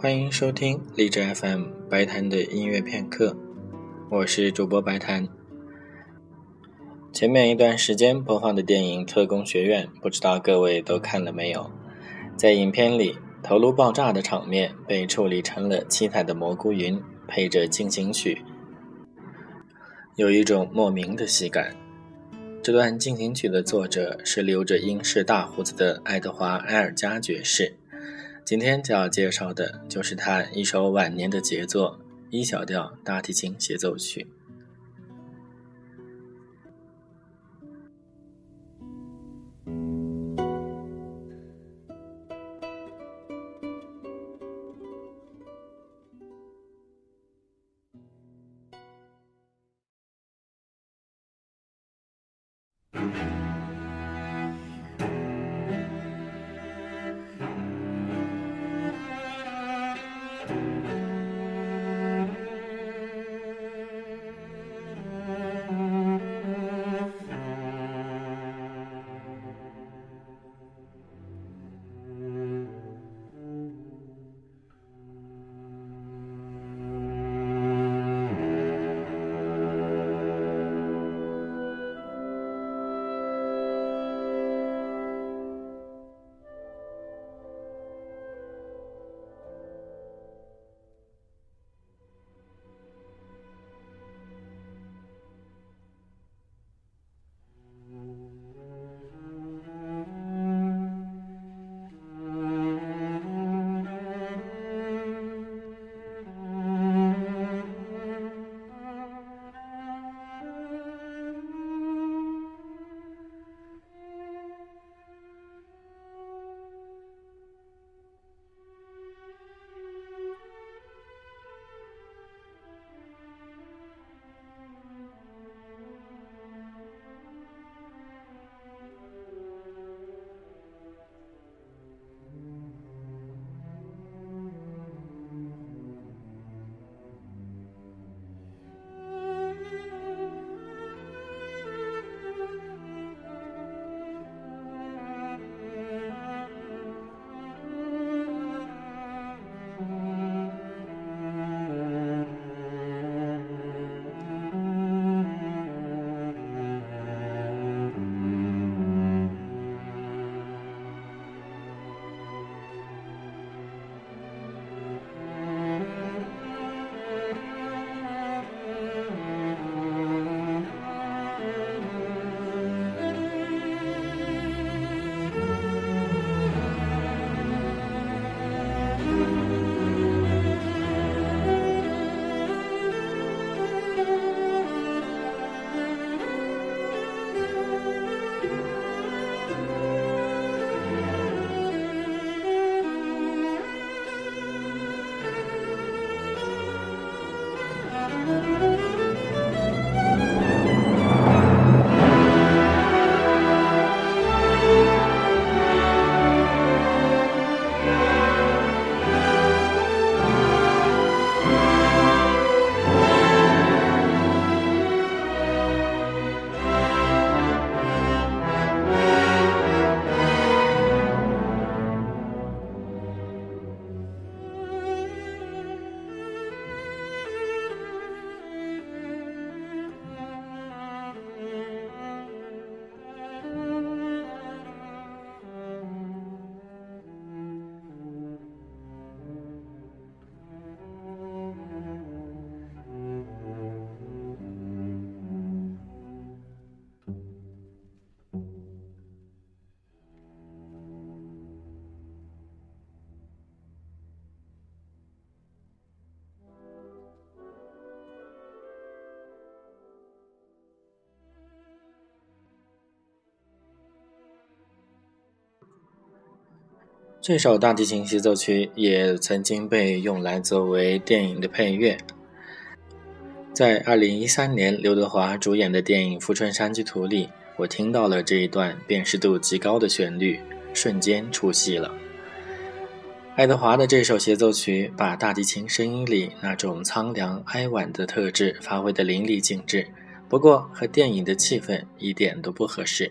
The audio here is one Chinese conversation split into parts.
欢迎收听荔枝 FM 白谈的音乐片刻，我是主播白谈。前面一段时间播放的电影《特工学院》，不知道各位都看了没有？在影片里，头颅爆炸的场面被处理成了七彩的蘑菇云，配着进行曲，有一种莫名的喜感。这段进行曲的作者是留着英式大胡子的爱德华·埃尔加爵士。今天就要介绍的就是他一首晚年的杰作——一小调大提琴协奏曲。这首大提琴协奏曲也曾经被用来作为电影的配乐。在2013年刘德华主演的电影《富春山居图》里，我听到了这一段辨识度极高的旋律，瞬间出戏了。爱德华的这首协奏曲把大提琴声音里那种苍凉哀婉的特质发挥得淋漓尽致，不过和电影的气氛一点都不合适。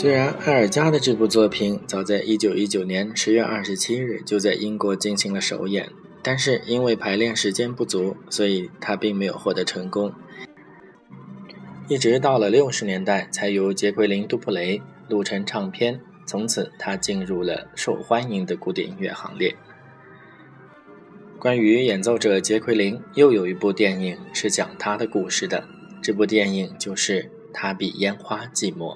虽然埃尔加的这部作品早在1919年10月27日就在英国进行了首演，但是因为排练时间不足，所以他并没有获得成功。一直到了60年代，才由杰奎琳·杜普雷录成唱片，从此他进入了受欢迎的古典音乐行列。关于演奏者杰奎琳，又有一部电影是讲他的故事的，这部电影就是《他比烟花寂寞》。